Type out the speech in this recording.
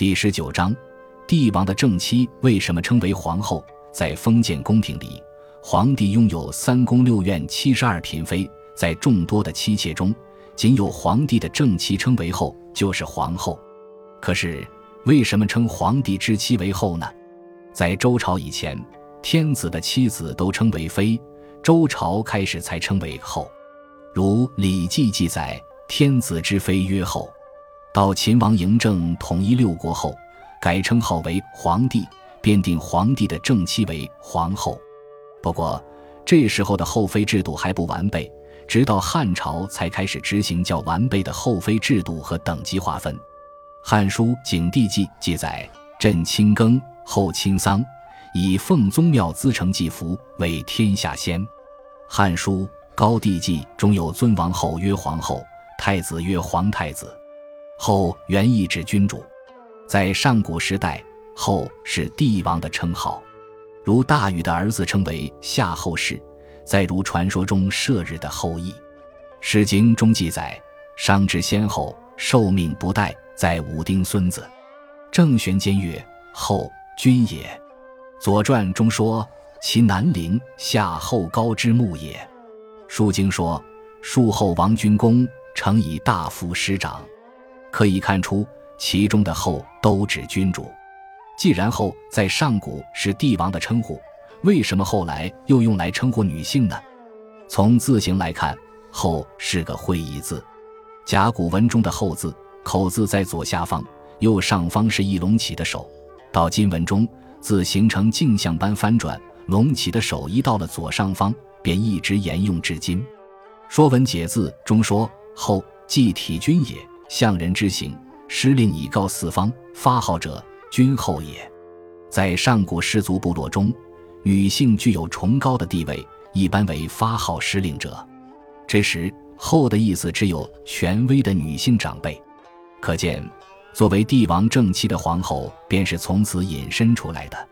第十九章，帝王的正妻为什么称为皇后？在封建宫廷里，皇帝拥有三宫六院七十二嫔妃，在众多的妻妾中，仅有皇帝的正妻称为后，就是皇后。可是，为什么称皇帝之妻为后呢？在周朝以前，天子的妻子都称为妃，周朝开始才称为后。如《礼记》记载：“天子之妃曰后。”到秦王嬴政统一六国后，改称号为皇帝，便定皇帝的正妻为皇后。不过，这时候的后妃制度还不完备，直到汉朝才开始执行较完备的后妃制度和等级划分。《汉书·景帝纪》记载：“朕亲耕，后亲丧，以奉宗庙资成祭服，为天下先。”《汉书·高帝纪》中有尊王后曰皇后，太子曰皇太子。后原意指君主，在上古时代，后是帝王的称号，如大禹的儿子称为夏后氏，再如传说中射日的后羿。《诗经》中记载：“商之先后，寿命不殆，在武丁孙子。”郑玄监曰：“后君也。”《左传》中说：“其南陵夏后高之墓也。”《书经》说：“树后王君公，成以大夫师长。”可以看出，其中的“后”都指君主。既然“后”在上古是帝王的称呼，为什么后来又用来称呼女性呢？从字形来看，“后”是个会意字。甲骨文中的“后”字，口字在左下方，右上方是一隆起的手。到金文中，字形成镜像般翻转，隆起的手移到了左上方，便一直沿用至今。《说文解字》中说：“后，即体君也。”相人之行，施令以告四方，发号者君后也。在上古氏族部落中，女性具有崇高的地位，一般为发号施令者。这时“后”的意思只有权威的女性长辈，可见，作为帝王正妻的皇后便是从此引申出来的。